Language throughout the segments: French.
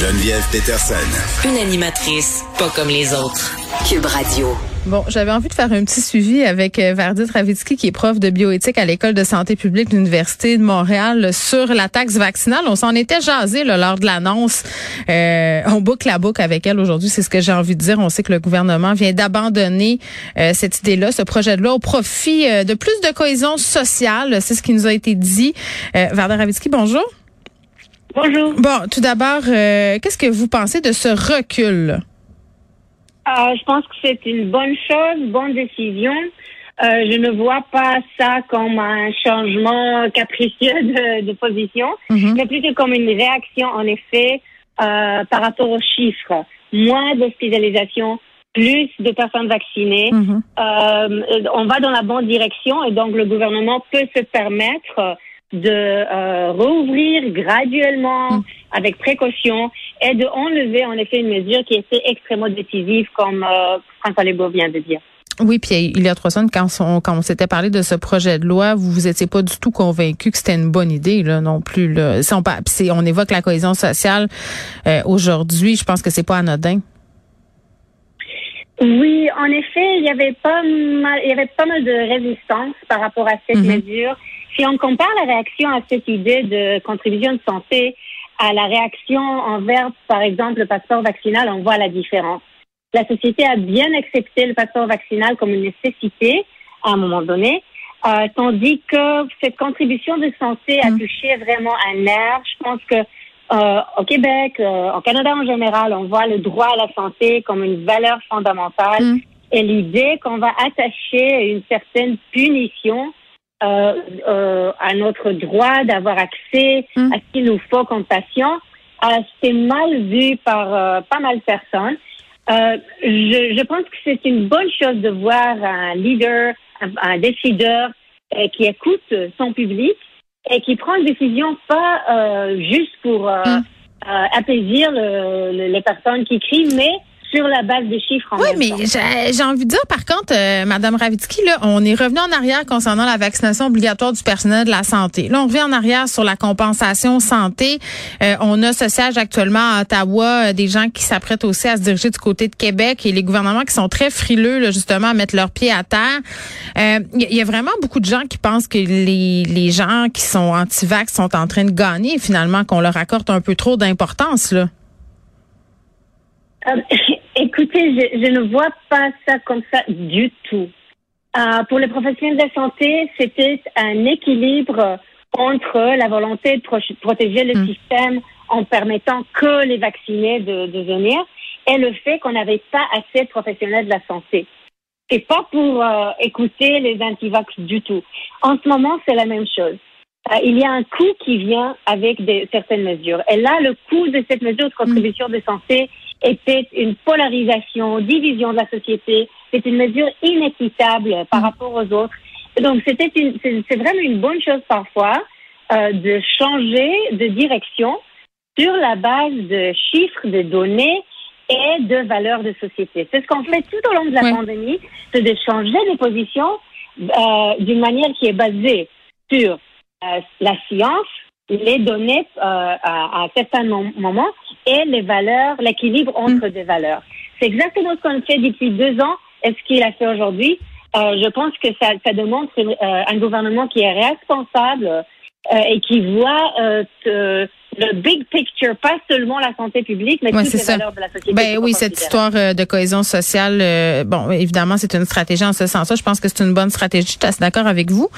Geneviève Peterson. Une animatrice pas comme les autres. Cube Radio. Bon, j'avais envie de faire un petit suivi avec euh, Verdit Ravitsky, qui est prof de bioéthique à l'École de santé publique de l'Université de Montréal, sur la taxe vaccinale. On s'en était jasé là, lors de l'annonce. Euh, on boucle la boucle avec elle aujourd'hui, c'est ce que j'ai envie de dire. On sait que le gouvernement vient d'abandonner euh, cette idée-là, ce projet de loi, au profit euh, de plus de cohésion sociale. C'est ce qui nous a été dit. Euh, Verdit Ravitsky, bonjour. Bonjour. Bon, tout d'abord, euh, qu'est-ce que vous pensez de ce recul? Euh, je pense que c'est une bonne chose, bonne décision. Euh, je ne vois pas ça comme un changement capricieux de, de position, Mhm. mais plutôt comme une réaction, en effet, euh, par rapport aux chiffres. Moins d'hospitalisation, plus de personnes vaccinées. Mhm. On va dans la bonne direction et donc le gouvernement peut se permettre de euh, rouvrir graduellement, Mm. avec précaution, et de enlever en effet une mesure qui était extrêmement décisive, comme euh, François Legault vient de dire. Oui, puis il y a trois semaines, quand on, quand on s'était parlé de ce projet de loi, vous vous étiez pas du tout convaincu que c'était une bonne idée, là, non plus. Là. Si on, évoque la cohésion sociale euh, aujourd'hui, je pense que c'est pas anodin. Oui, en effet, il y avait pas mal, il y avait pas mal de résistance par rapport à cette Mhm. mesure. Si on compare la réaction à cette idée de contribution de santé à la réaction envers, par exemple, le passeport vaccinal, on voit la différence. La société a bien accepté le passeport vaccinal comme une nécessité à un moment donné, euh, tandis que cette contribution de santé a Mhm. touché vraiment un nerf. Je pense que euh, au Québec, euh, au Canada en général, on voit le droit à la santé comme une valeur fondamentale Mm. et l'idée qu'on va attacher une certaine punition euh, euh, à notre droit d'avoir accès Mm. à ce qu'il nous faut comme patient, euh, c'est mal vu par euh, pas mal de personnes. Euh, je, je pense que c'est une bonne chose de voir un leader, un, un décideur euh, qui écoute son public et qui prend une décision pas euh, juste pour euh, Mm. euh, appaisir le- le- les personnes qui crient, mais sur la base des chiffres en Oui, même mais j'ai envie de dire, par contre, euh, Madame Ravitsky, là, on est revenu en arrière concernant la vaccination obligatoire du personnel de la santé. Là, on revient en arrière sur la compensation santé. Euh, on a ce siège actuellement à Ottawa, euh, des gens qui s'apprêtent aussi à se diriger du côté de Québec et les gouvernements qui sont très frileux, là, justement, à mettre leurs pieds à terre. Euh, Il y, a- il y a vraiment beaucoup de gens qui pensent que les, les gens qui sont anti-vax sont en train de gagner, finalement, qu'on leur accorde un peu trop d'importance, là. Écoutez, je, je ne vois pas ça comme ça du tout. Euh, pour les professionnels de la santé, c'était un équilibre entre la volonté de pro- protéger le Mm. système en permettant que les vaccinés de, de venir et le fait qu'on n'avait pas assez de professionnels de la santé. C'est pas pour euh, écouter les antivax du tout. En ce moment, c'est la même chose. Euh, il y a un coût qui vient avec des, certaines mesures. Et là, le coût de cette mesure de contribution de santé était une polarisation, division de la société. C'est une mesure inéquitable par rapport aux autres. Donc, c'était une, c'est, c'est vraiment une bonne chose parfois euh, de changer de direction sur la base de chiffres, de données et de valeurs de société. C'est ce qu'on fait tout au long de la Oui. pandémie, c'est de changer les positions euh, d'une manière qui est basée sur euh, la science, les données euh, à, à certains mom- moments et les valeurs, l'équilibre entre des valeurs. C'est exactement ce qu'on fait depuis deux ans et ce qu'il a fait aujourd'hui. Euh, je pense que ça, ça démontre euh, un gouvernement qui est responsable euh, et qui voit euh, le big picture, pas seulement la santé publique, mais Ouais, toutes les ça. valeurs de la société. Ben oui, cette histoire euh, de cohésion sociale, euh, bon, évidemment, c'est une stratégie en ce sens-là. Je pense que c'est une bonne stratégie. Je suis assez d'accord avec vous.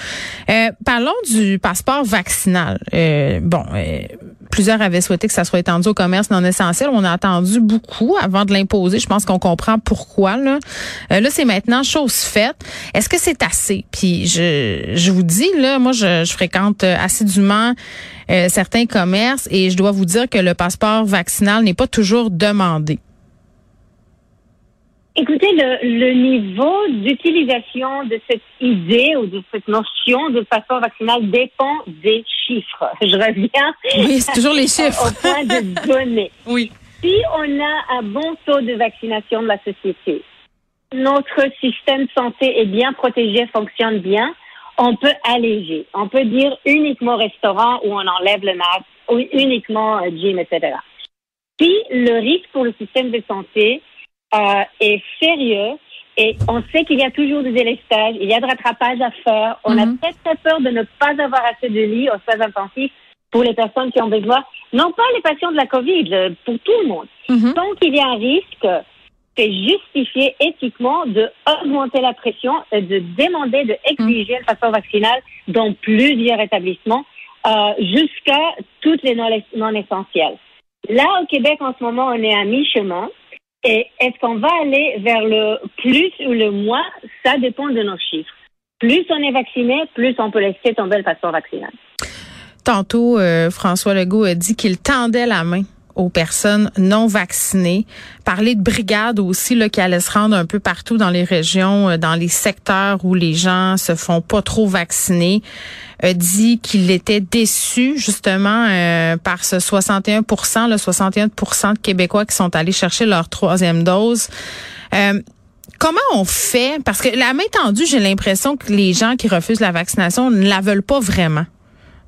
Euh, parlons du passeport vaccinal. Euh, bon, euh, plusieurs avaient souhaité que ça soit étendu au commerce non essentiel. On a attendu beaucoup avant de l'imposer. Je pense qu'on comprend pourquoi. Là, Euh, c'est maintenant chose faite. Est-ce que c'est assez? Puis je, je vous dis, là, moi, je, je fréquente euh, assidûment euh, certains commerces et je dois vous dire que le passeport vaccinal n'est pas toujours demandé. Écoutez, le, le niveau d'utilisation de cette idée ou de cette notion de passeport vaccinal dépend des chiffres. Je reviens Oui, c'est toujours les chiffres. au point de données. Oui. Si on a un bon taux de vaccination de la société, notre système de santé est bien protégé, fonctionne bien, on peut alléger. On peut dire uniquement restaurant où on enlève le masque, ou uniquement gym, etc. si le risque pour le système de santé euh, est sérieux, et on sait qu'il y a toujours des délestages, il y a de rattrapage à faire. On a mhm. très très peur de ne pas avoir assez de lits aux soins intensifs pour les personnes qui ont besoin, non pas les patients de la COVID, pour tout le monde. Mhm. Tant qu'il y a un risque, c'est justifié éthiquement de augmenter la pression et de demander, de exiger le passeport vaccinal dans plusieurs établissements euh, jusqu'à toutes les non, non essentielles. Là, au Québec, en ce moment, on est à mi-chemin. Et est-ce qu'on va aller vers le plus ou le moins? Ça dépend de nos chiffres. Plus on est vacciné, plus on peut laisser tomber le passeport vaccinal. Tantôt, euh, François Legault a dit qu'il tendait la main aux personnes non vaccinées. Parler de brigades aussi là, qui allaient se rendre un peu partout dans les régions, euh, dans les secteurs où les gens se font pas trop vacciner. Dit qu'il était déçu justement euh, par ce 61% le 61% de Québécois qui sont allés chercher leur troisième dose. Euh, comment on fait? Parce que la main tendue, j'ai l'impression que les gens qui refusent la vaccination ne la veulent pas vraiment.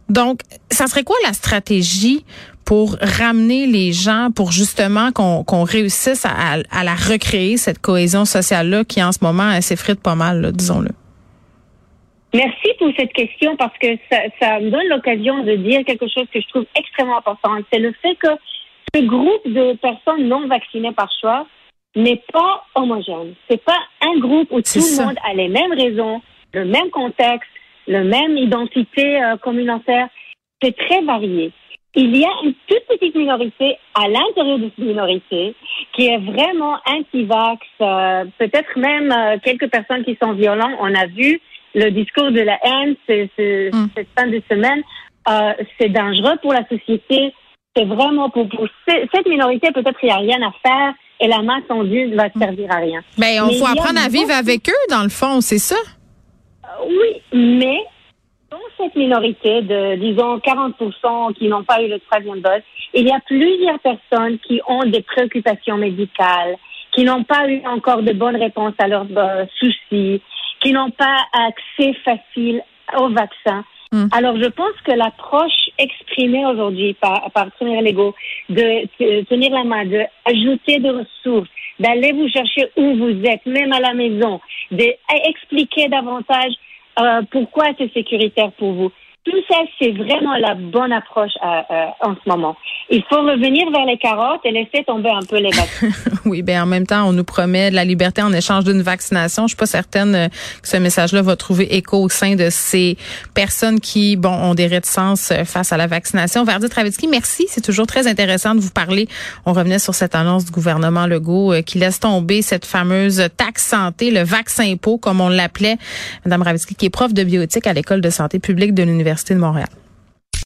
Donc, ça serait quoi la stratégie pour ramener les gens, pour justement qu'on réussisse à, la recréer, cette cohésion sociale-là qui en ce moment s'effrite pas mal, disons-le? Merci pour cette question parce que ça, ça me donne l'occasion de dire quelque chose que je trouve extrêmement important. C'est le fait que ce groupe de personnes non vaccinées par choix n'est pas homogène. C'est pas un groupe où tout le monde a les mêmes raisons, le même contexte, la même identité euh, communautaire. C'est très varié. Il y a une toute petite minorité à l'intérieur de cette minorité qui est vraiment anti-vax, euh, peut-être même euh, quelques personnes qui sont violentes. On a vu le discours de la haine mm. cette fin de semaine. c'est dangereux pour la société. C'est vraiment pour, pour cette minorité, peut-être il n'y a rien à faire et la main tendue ne va servir à rien. Ben, mais on faut apprendre à vivre avec eux, dans le fond, c'est ça? oui, mais dans cette minorité de, disons, 40% qui n'ont pas eu le troisième dose, il y a plusieurs personnes qui ont des préoccupations médicales, qui n'ont pas eu encore de bonnes réponses à leurs euh, soucis, qui n'ont pas accès facile au vaccin. Hmm. Alors, je pense que l'approche exprimée aujourd'hui par, par Premier Lego de, tenir la main, d'ajouter des ressources, d'aller vous chercher où vous êtes, même à la maison, d'expliquer davantage euh, pourquoi c'est sécuritaire pour vous. Tout ça, c'est vraiment la bonne approche euh, euh, en ce moment. Il faut revenir vers les carottes et laisser tomber un peu les vaccins. oui, ben en même temps, on nous promet de la liberté en échange d'une vaccination. Je suis pas certaine euh, que ce message-là va trouver écho au sein de ces personnes qui, bon, ont des réticences face à la vaccination. Verdi Travitsky, merci. C'est toujours très intéressant de vous parler. On revenait sur cette annonce du gouvernement Legault qui laisse tomber cette fameuse taxe santé, le vaccin pot, comme on l'appelait. Madame Ravitsky, qui est prof de bioéthique à l'école de santé publique de l'Université de Montréal.